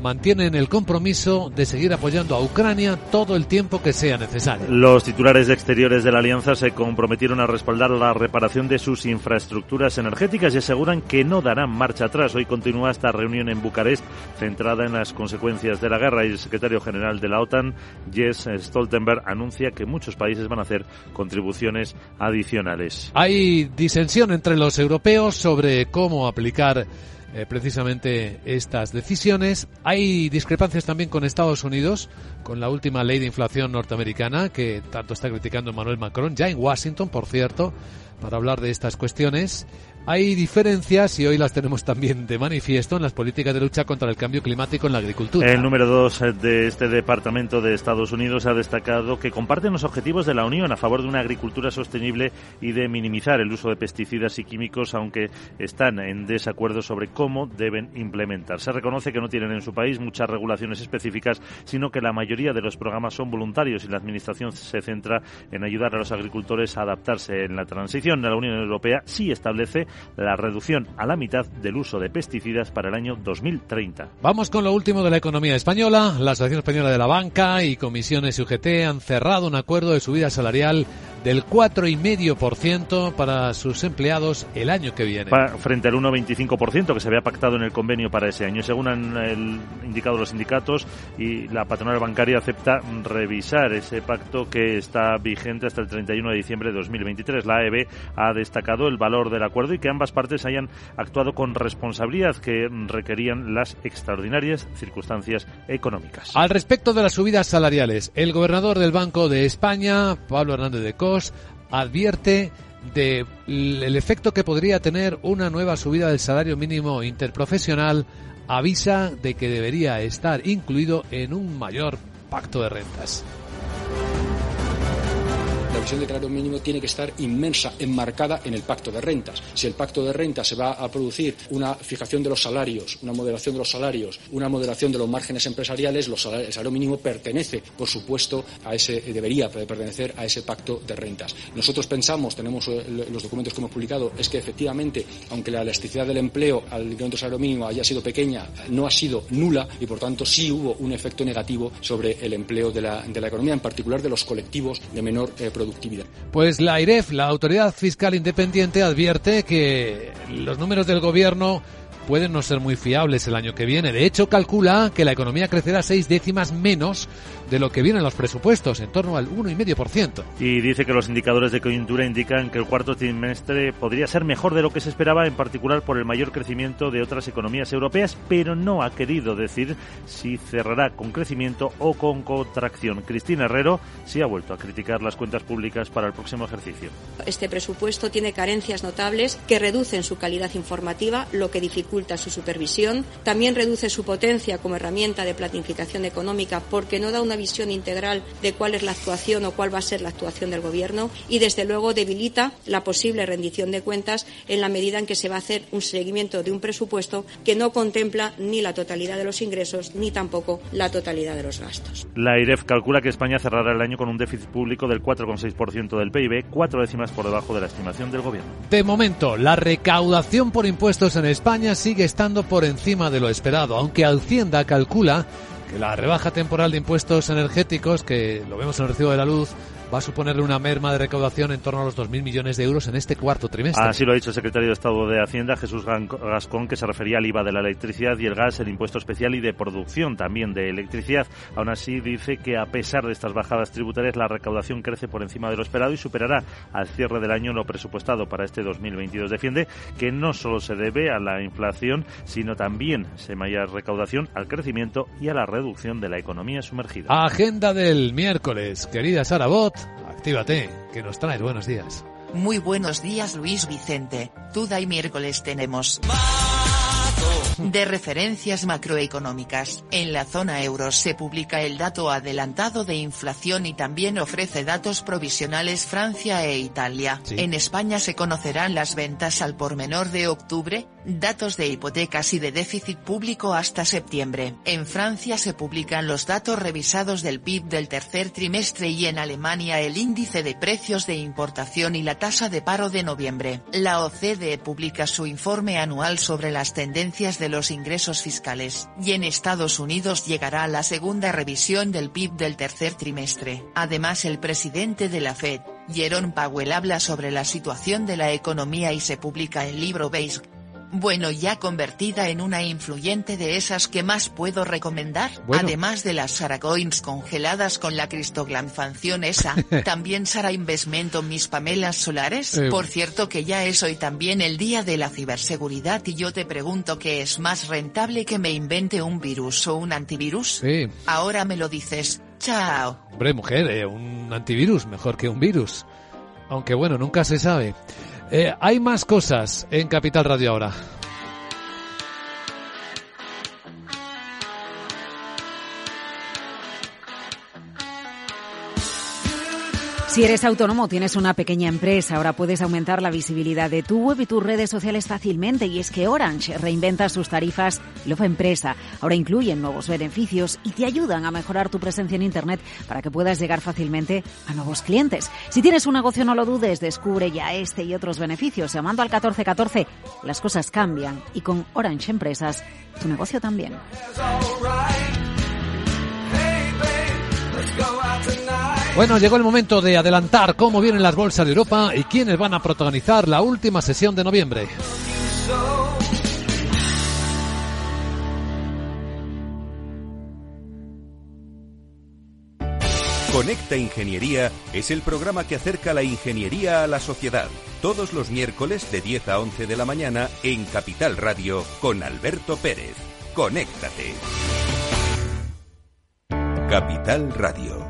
Mantienen el compromiso de seguir apoyando a Ucrania todo el tiempo que sea necesario. Los titulares exteriores de la alianza se comprometieron a respaldar la reparación de sus infraestructuras energéticas y aseguran que no darán marcha atrás. Hoy continúa esta reunión en Bucarest centrada en las consecuencias de la guerra y el secretario general de la OTAN, Jens Stoltenberg, anuncia que muchos países van a hacer contribuciones adicionales. Hay disensión entre los europeos sobre cómo aplicar eh, precisamente estas decisiones. Hay discrepancias también con Estados Unidos, con la última ley de inflación norteamericana que tanto está criticando Emmanuel Macron, ya en Washington, por cierto, para hablar de estas cuestiones. Hay diferencias y hoy las tenemos también de manifiesto en las políticas de lucha contra el cambio climático en la agricultura. El número dos de este Departamento de Estados Unidos ha destacado que comparten los objetivos de la Unión a favor de una agricultura sostenible y de minimizar el uso de pesticidas y químicos, aunque están en desacuerdo sobre cómo deben implementar. Se reconoce que no tienen en su país muchas regulaciones específicas, sino que la mayoría de los programas son voluntarios y la Administración se centra en ayudar a los agricultores a adaptarse en la transición. La Unión Europea sí establece la reducción a la mitad del uso de pesticidas para el año 2030. Vamos con lo último de la economía española. La Asociación Española de la Banca y comisiones UGT han cerrado un acuerdo de subida salarial del 4,5% para sus empleados el año que viene. Frente al 1,25% que se había pactado en el convenio para ese año. Según han el- indicado los sindicatos y la patronal bancaria acepta revisar ese pacto que está vigente hasta el 31 de diciembre de 2023. La AEB ha destacado el valor del acuerdo y que ambas partes hayan actuado con responsabilidad que requerían las extraordinarias circunstancias económicas. Al respecto de las subidas salariales, el gobernador del Banco de España, Pablo Hernández de Advierte de l- el efecto que podría tener una nueva subida del salario mínimo interprofesional, avisa de que debería estar incluido en un mayor pacto de rentas. La revisión del salario mínimo tiene que estar inmensa, enmarcada en el pacto de rentas. Si el pacto de rentas se va a producir una fijación de los salarios, una moderación de los salarios, una moderación de los márgenes empresariales, el salario mínimo pertenece, por supuesto, a ese, debería pertenecer a ese pacto de rentas. Nosotros pensamos, tenemos eh, los documentos que hemos publicado, es que efectivamente, aunque la elasticidad del empleo al incremento del salario mínimo haya sido pequeña, no ha sido nula y, por tanto, sí hubo un efecto negativo sobre el empleo de la, de la economía, en particular de los colectivos de menor eh, Pues la IREF, la Autoridad Fiscal Independiente, advierte que los números del gobierno pueden no ser muy fiables el año que viene. De hecho, calcula que la economía crecerá seis décimas menos de lo que viene en los presupuestos, en torno al 1,5%. Y dice que los indicadores de coyuntura indican que el cuarto trimestre podría ser mejor de lo que se esperaba, en particular por el mayor crecimiento de otras economías europeas, pero no ha querido decir si cerrará con crecimiento o con contracción. Cristina Herrero sí ha vuelto a criticar las cuentas públicas para el próximo ejercicio. Este presupuesto tiene carencias notables que reducen su calidad informativa, lo que dificulta su supervisión. También reduce su potencia como herramienta de planificación económica porque no da una visión integral de cuál es la actuación o cuál va a ser la actuación del Gobierno y, desde luego, debilita la posible rendición de cuentas en la medida en que se va a hacer un seguimiento de un presupuesto que no contempla ni la totalidad de los ingresos ni tampoco la totalidad de los gastos. La IREF calcula que España cerrará el año con un déficit público del 4,6% del PIB, cuatro décimas por debajo de la estimación del Gobierno. De momento, la recaudación por impuestos en España sigue estando por encima de lo esperado, aunque Hacienda calcula que la rebaja temporal de impuestos energéticos, que lo vemos en el recibo de la luz, va a suponerle una merma de recaudación en torno a los 2.000 millones de euros en este cuarto trimestre. Así lo ha dicho el secretario de Estado de Hacienda, Jesús Gascón, que se refería al IVA de la electricidad y el gas, el impuesto especial y de producción también de electricidad. Aún así, dice que a pesar de estas bajadas tributarias, la recaudación crece por encima de lo esperado y superará al cierre del año lo presupuestado para este 2022. Defiende que no solo se debe a la inflación, sino también se mayor recaudación al crecimiento y a la reducción de la economía sumergida. Agenda del miércoles, querida Sara Bot, actívate, que nos trae buenos días. Muy buenos días Luis Vicente, Tuda y miércoles tenemos de referencias macroeconómicas. En la zona euro se publica el dato adelantado de inflación y también ofrece datos provisionales Francia e Italia. En España se conocerán las ventas al por menor de octubre, datos de hipotecas y de déficit público hasta septiembre. En Francia se publican los datos revisados del PIB del tercer trimestre y en Alemania el índice de precios de importación y la tasa de paro de noviembre. La OCDE publica su informe anual sobre las tendencias de los ingresos fiscales, y en Estados Unidos llegará la segunda revisión del PIB del tercer trimestre. Además el presidente de la Fed, Jerome Powell habla sobre la situación de la economía y se publica el libro Beige bueno ya convertida en una influyente de esas que más puedo recomendar, además de las Saracoins congeladas con la cristoglanfación esa, también Sara Investment mis pamelas solares, Eh. por cierto que ya es hoy también el día de la ciberseguridad y yo te pregunto qué es más rentable que me invente un virus o un antivirus. Sí. Ahora me lo dices, chao. Hombre, mujer, eh, un antivirus mejor que un virus. Aunque bueno, nunca se sabe. Eh, hay más cosas en Capital Radio ahora. Si eres autónomo, tienes una pequeña empresa, ahora puedes aumentar la visibilidad de tu web y tus redes sociales fácilmente. Y es que Orange reinventa sus tarifas Love Empresa. Ahora incluyen nuevos beneficios y te ayudan a mejorar tu presencia en Internet para que puedas llegar fácilmente a nuevos clientes. Si tienes un negocio, no lo dudes, descubre ya este y otros beneficios. Llamando al 1414, las cosas cambian y con Orange Empresas, tu negocio también. Bueno, llegó el momento de adelantar cómo vienen las bolsas de Europa y quiénes van a protagonizar la última sesión de noviembre. Conecta Ingeniería es el programa que acerca la ingeniería a la sociedad. Todos los miércoles de 10 a 11 de la mañana en Capital Radio con Alberto Pérez. Conéctate. Capital Radio,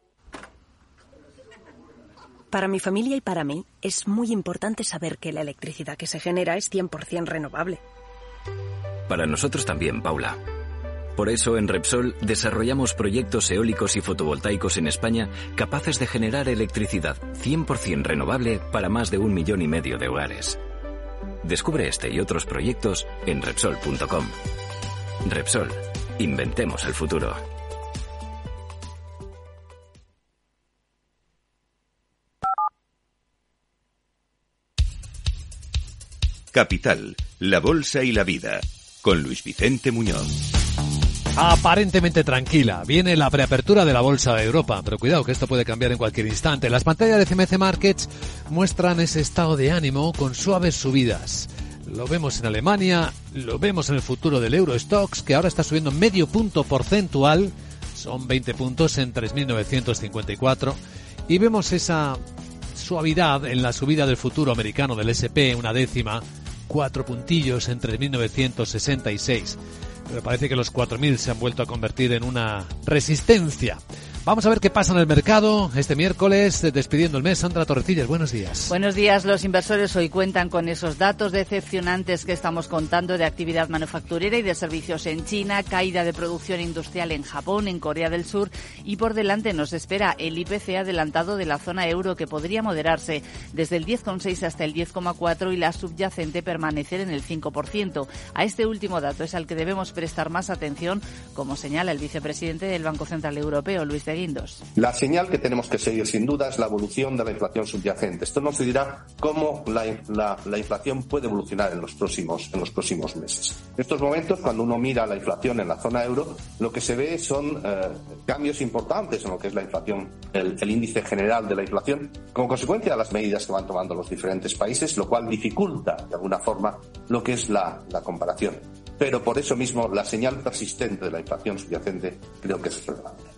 Para mi familia y para mí es muy importante saber que la electricidad que se genera es 100% renovable. Para nosotros también, Paula. Por eso en Repsol desarrollamos proyectos eólicos y fotovoltaicos en España capaces de generar electricidad 100% renovable para más de un millón y medio de hogares. Descubre este y otros proyectos en Repsol.com. Repsol, inventemos el futuro. Capital, la Bolsa y la Vida, con Luis Vicente Muñoz. Aparentemente tranquila. Viene la preapertura de la Bolsa de Europa, pero cuidado que esto puede cambiar en cualquier instante. Las pantallas de CMC Markets muestran ese estado de ánimo con suaves subidas. Lo vemos en Alemania, lo vemos en el futuro del Eurostox, que ahora está subiendo medio punto porcentual, son 20 puntos en 3.954, y vemos esa suavidad en la subida del futuro americano del SP, una décima, cuatro puntillos en 3.966. Pero parece que los 4.000 se han vuelto a convertir en una resistencia. Vamos a ver qué pasa en el mercado este miércoles, eh, despidiendo el mes. Sandra Torrecillas, buenos días. Buenos días. Los inversores hoy cuentan con esos datos decepcionantes que estamos contando de actividad manufacturera y de servicios en China, caída de producción industrial en Japón, en Corea del Sur y por delante nos espera el IPC adelantado de la zona euro que podría moderarse desde el 10,6 hasta el 10,4 y la subyacente permanecer en el 5%. A este último dato es al que debemos prestar más atención, como señala el vicepresidente del Banco Central Europeo, Luis de Guindos. La señal que tenemos que seguir sin duda es la evolución de la inflación subyacente. Esto nos dirá cómo la, la- la inflación puede evolucionar en los, próximos, en los próximos meses. En estos momentos, cuando uno mira la inflación en la zona euro, lo que se ve son eh, cambios importantes en lo que es la inflación, el, el índice general de la inflación, como consecuencia de las medidas que van tomando los diferentes países, lo cual dificulta de alguna forma lo que es la, la comparación. Pero por eso mismo la señal persistente de la inflación subyacente creo que es relevante.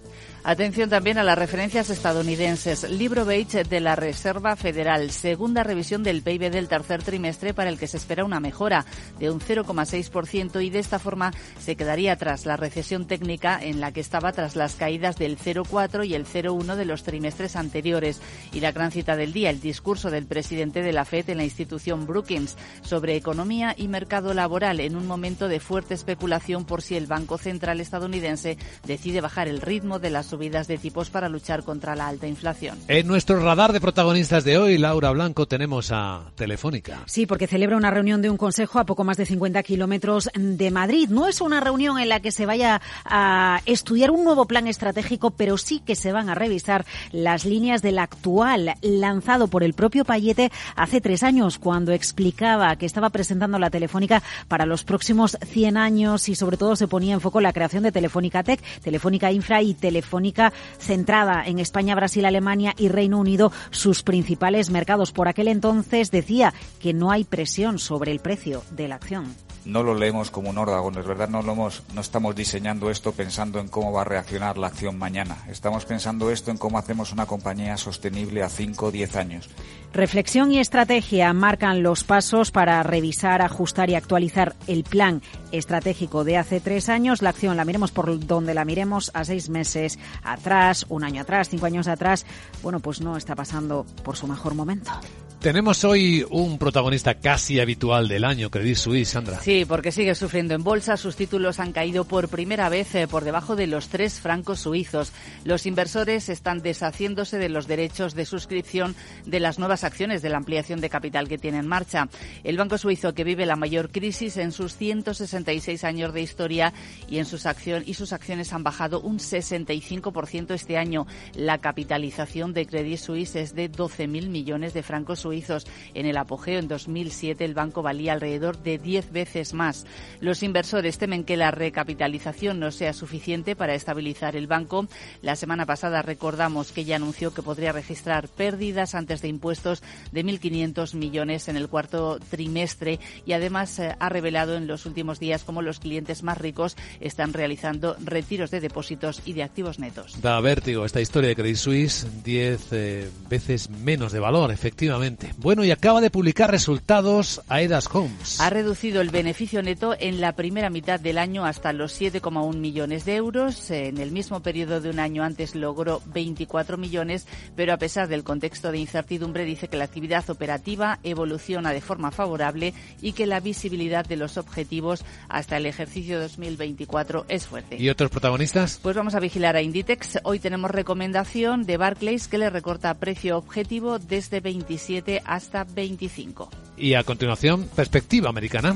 Atención también a las referencias estadounidenses. Libro beige de la Reserva Federal. Segunda revisión del PIB del tercer trimestre para el que se espera una mejora de un 0,6% y de esta forma se quedaría tras la recesión técnica en la que estaba tras las caídas del 0,4 y el 0,1 de los trimestres anteriores. Y la gran cita del día, el discurso del presidente de la FED en la institución Brookings sobre economía y mercado laboral en un momento de fuerte especulación por si el Banco Central estadounidense decide bajar el ritmo de las subidas de tipos para luchar contra la alta inflación. En nuestro radar de protagonistas de hoy, Laura Blanco, tenemos a Telefónica. Sí, porque celebra una reunión de un consejo a poco más de 50 kilómetros de Madrid. No es una reunión en la que se vaya a estudiar un nuevo plan estratégico, pero sí que se van a revisar las líneas del actual, lanzado por el propio Payete hace tres años, cuando explicaba que estaba presentando la Telefónica para los próximos 100 años y sobre todo se ponía en foco la creación de Telefónica Tech, Telefónica Infra y Telefónica centrada en España, Brasil, Alemania y Reino Unido, sus principales mercados. Por aquel entonces decía que no hay presión sobre el precio de la acción. No lo leemos como un órdago, es verdad, no, lo hemos, no estamos diseñando esto pensando en cómo va a reaccionar la acción mañana. Estamos pensando esto en cómo hacemos una compañía sostenible a 5 o 10 años. Reflexión y estrategia marcan los pasos para revisar, ajustar y actualizar el plan estratégico de hace tres años. La acción la miremos por donde la miremos a seis meses atrás, un año atrás, cinco años atrás. Bueno, pues no está pasando por su mejor momento. Tenemos hoy un protagonista casi habitual del año, Credit Suisse, Sandra. Sí, porque sigue sufriendo en bolsa. Sus títulos han caído por primera vez eh, por debajo de los tres francos suizos. Los inversores están deshaciéndose de los derechos de suscripción de las nuevas acciones de la ampliación de capital que tiene en marcha. El banco suizo que vive la mayor crisis en sus 166 años de historia y en sus acción y sus acciones han bajado un 65% este año. La capitalización de Credit Suisse es de 12.000 millones de francos suizos suizos. En el apogeo, en 2007, el banco valía alrededor de 10 veces más. Los inversores temen que la recapitalización no sea suficiente para estabilizar el banco. La semana pasada recordamos que ya anunció que podría registrar pérdidas antes de impuestos de 1.500 millones en el cuarto trimestre y además eh, ha revelado en los últimos días cómo los clientes más ricos están realizando retiros de depósitos y de activos netos. Da vértigo esta historia de Credit Suisse, 10 eh, veces menos de valor, efectivamente. Bueno, y acaba de publicar resultados Aedas Homes. Ha reducido el beneficio neto en la primera mitad del año hasta los 7,1 millones de euros. En el mismo periodo de un año antes logró 24 millones, pero a pesar del contexto de incertidumbre dice que la actividad operativa evoluciona de forma favorable y que la visibilidad de los objetivos hasta el ejercicio 2024 es fuerte. ¿Y otros protagonistas? Pues vamos a vigilar a Inditex. Hoy tenemos recomendación de Barclays que le recorta precio objetivo desde 27 hasta 25. Y a continuación, perspectiva americana.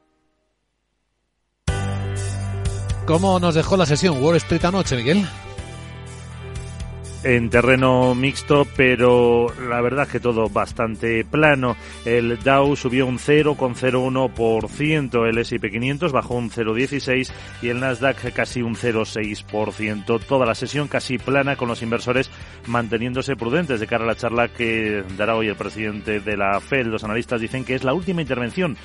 ¿Cómo nos dejó la sesión Wall Street anoche, Miguel? En terreno mixto, pero la verdad que todo bastante plano. El Dow subió un 0,01%, el S&P 500 bajó un 0,16 y el Nasdaq casi un 0,6%. Toda la sesión casi plana con los inversores manteniéndose prudentes de cara a la charla que dará hoy el presidente de la Fed. Los analistas dicen que es la última intervención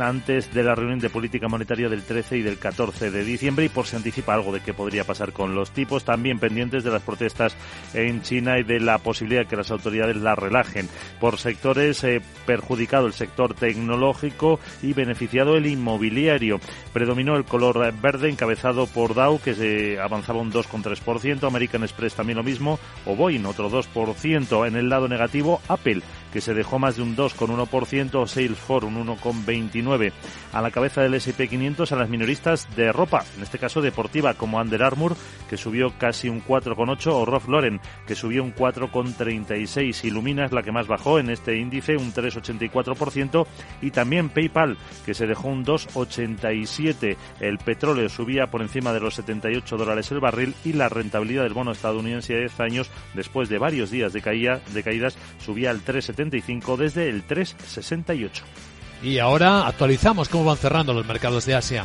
antes de la reunión de política monetaria del 13 y del 14 de diciembre y por si anticipa algo de qué podría pasar con los tipos, también pendientes de las protestas en China y de la posibilidad de que las autoridades la relajen. Por sectores eh, perjudicado el sector tecnológico y beneficiado el inmobiliario. Predominó el color verde encabezado por Dow que se avanzaba un 2,3%, American Express también lo mismo, o Boeing otro 2%. En el lado negativo, Apple que se dejó más de un 2,1%, Salesforce un 1,29%. A la cabeza del S&P 500 a las minoristas de ropa, en este caso deportiva, como Under Armour, que subió casi un 4,8%, o Ralph Lauren, que subió un 4,36%. Illumina es la que más bajó en este índice, un 3,84%, y también PayPal, que se dejó un 2,87%. El petróleo subía por encima de los 78 dólares el barril y la rentabilidad del bono estadounidense de 10 años, después de varios días de, caída, de caídas, subía al 3,70 desde el 3,68. Y ahora actualizamos cómo van cerrando los mercados de Asia.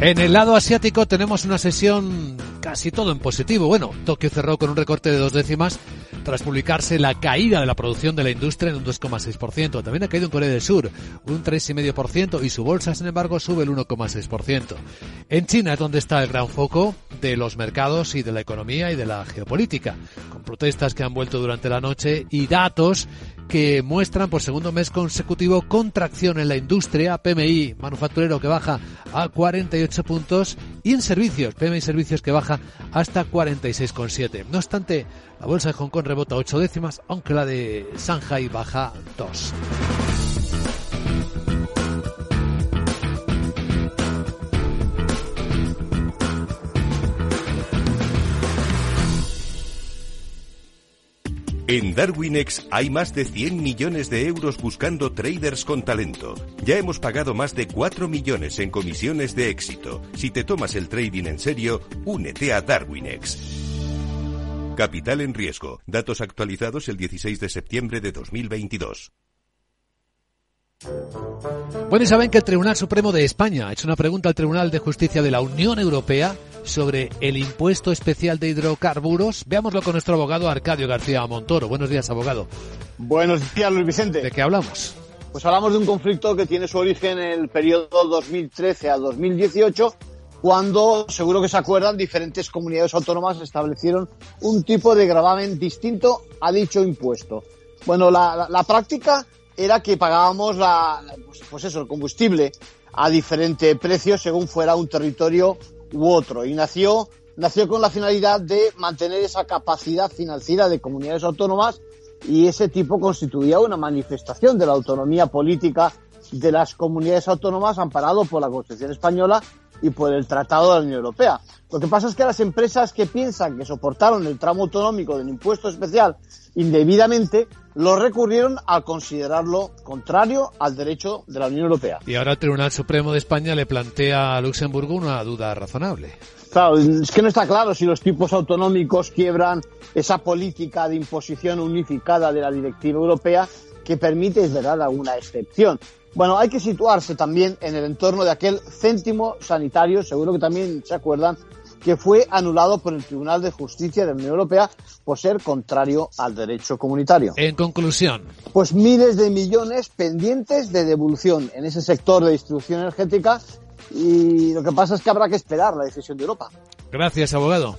En el lado asiático tenemos una sesión casi todo en positivo. Bueno, Tokio cerró con un recorte de dos décimas tras publicarse la caída de la producción de la industria en un 2,6%. También ha caído en Corea del Sur un 3,5% y su bolsa, sin embargo, sube el 1,6%. En China es donde está el gran foco de los mercados y de la economía y de la geopolítica, con protestas que han vuelto durante la noche y datos que muestran por segundo mes consecutivo contracción en la industria, PMI manufacturero que baja a 48 puntos y en servicios, PMI servicios que baja hasta 46,7. No obstante, la bolsa de Hong Kong rebota 8 décimas, aunque la de Shanghai baja 2. En Darwinex hay más de 100 millones de euros buscando traders con talento. Ya hemos pagado más de 4 millones en comisiones de éxito. Si te tomas el trading en serio, únete a Darwinex. Capital en riesgo. Datos actualizados el 16 de septiembre de 2022. Bueno, y saben que el Tribunal Supremo de España ha hecho una pregunta al Tribunal de Justicia de la Unión Europea sobre el impuesto especial de hidrocarburos. Veámoslo con nuestro abogado Arcadio García Montoro. Buenos días, abogado. Buenos días, Luis Vicente. ¿De qué hablamos? Pues hablamos de un conflicto que tiene su origen en el periodo 2013 a 2018, cuando, seguro que se acuerdan, diferentes comunidades autónomas establecieron un tipo de gravamen distinto a dicho impuesto. Bueno, la, la, la práctica era que pagábamos la, pues, pues eso, el combustible a diferente precio según fuera un territorio u otro. Y nació, nació con la finalidad de mantener esa capacidad financiera de comunidades autónomas y ese tipo constituía una manifestación de la autonomía política de las comunidades autónomas amparado por la Constitución española y por el Tratado de la Unión Europea. Lo que pasa es que las empresas que piensan que soportaron el tramo autonómico del impuesto especial indebidamente lo recurrieron al considerarlo contrario al derecho de la Unión Europea. Y ahora el Tribunal Supremo de España le plantea a Luxemburgo una duda razonable. Claro, es que no está claro si los tipos autonómicos quiebran esa política de imposición unificada de la directiva europea que permite, es verdad, alguna excepción. Bueno, hay que situarse también en el entorno de aquel céntimo sanitario, seguro que también se acuerdan, que fue anulado por el Tribunal de Justicia de la Unión Europea por ser contrario al derecho comunitario. En conclusión. Pues miles de millones pendientes de devolución en ese sector de distribución energética y lo que pasa es que habrá que esperar la decisión de Europa. Gracias, abogado.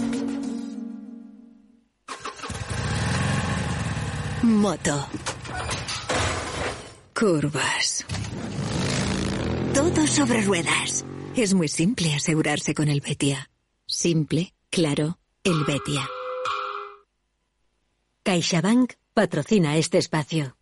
Moto. Curvas. Todo sobre ruedas. Es muy simple asegurarse con el Betia. Simple, claro, el Betia. CaixaBank patrocina este espacio.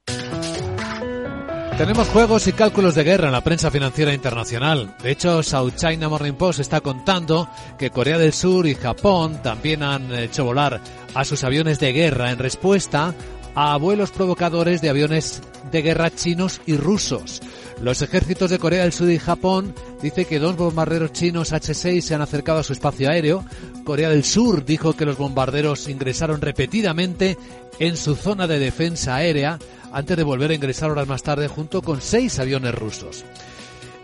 Tenemos juegos y cálculos de guerra en la prensa financiera internacional. De hecho, South China Morning Post está contando que Corea del Sur y Japón también han hecho volar a sus aviones de guerra en respuesta a vuelos provocadores de aviones de guerra chinos y rusos. Los ejércitos de Corea del Sur y Japón dice que dos bombarderos chinos H-6 se han acercado a su espacio aéreo. Corea del Sur dijo que los bombarderos ingresaron repetidamente en su zona de defensa aérea antes de volver a ingresar horas más tarde junto con seis aviones rusos.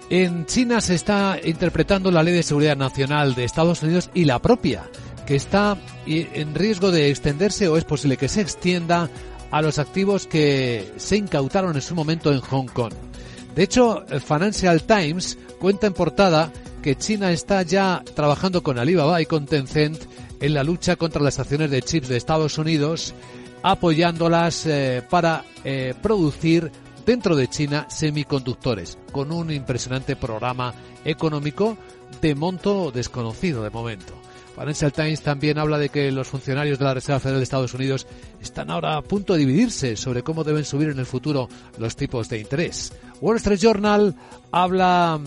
En China se está interpretando la Ley de Seguridad Nacional de Estados Unidos y la propia, que está en riesgo de extenderse o es posible que se extienda a los activos que se incautaron en su momento en Hong Kong. De hecho, Financial Times cuenta en portada que China está ya trabajando con Alibaba y con Tencent en la lucha contra las acciones de chips de Estados Unidos, apoyándolas eh, para eh, producir dentro de China semiconductores, con un impresionante programa económico de monto desconocido de momento. Financial Times también habla de que los funcionarios de la Reserva Federal de Estados Unidos están ahora a punto de dividirse sobre cómo deben subir en el futuro los tipos de interés. Wall Street Journal habla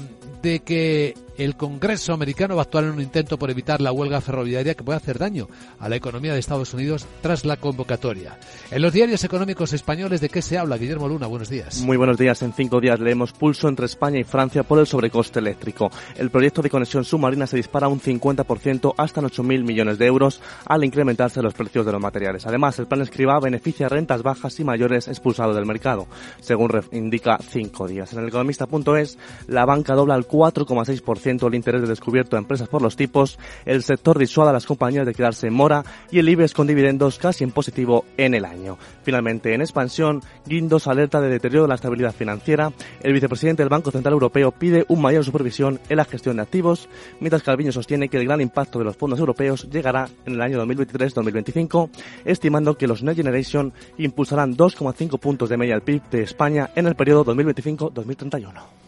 de que el Congreso americano va a actuar en un intento por evitar la huelga ferroviaria que puede hacer daño a la economía de Estados Unidos tras la convocatoria. En los diarios económicos españoles, ¿de qué se habla? Guillermo Luna, buenos días. Muy buenos días. En cinco días leemos pulso entre España y Francia por el sobrecoste eléctrico. El proyecto de conexión submarina se dispara un 50% hasta en 8.000 millones de euros al incrementarse los precios de los materiales. Además, el plan escriba beneficia rentas bajas y mayores expulsados del mercado, según indica cinco días. En el economista.es, la banca dobla al 4,6% 2% el interés de descubierto a empresas por los tipos, el sector disuada a las compañías de quedarse en mora y el IBEX con dividendos casi en positivo en el año. Finalmente, en expansión, Guindos alerta de deterioro de la estabilidad financiera, el vicepresidente del Banco Central Europeo pide un mayor supervisión en la gestión de activos, mientras Calviño sostiene que el gran impacto de los fondos europeos llegará en el año 2023-2025, estimando que los Next Generation impulsarán 2,5 puntos de media al PIB de España en el periodo 2025-2031.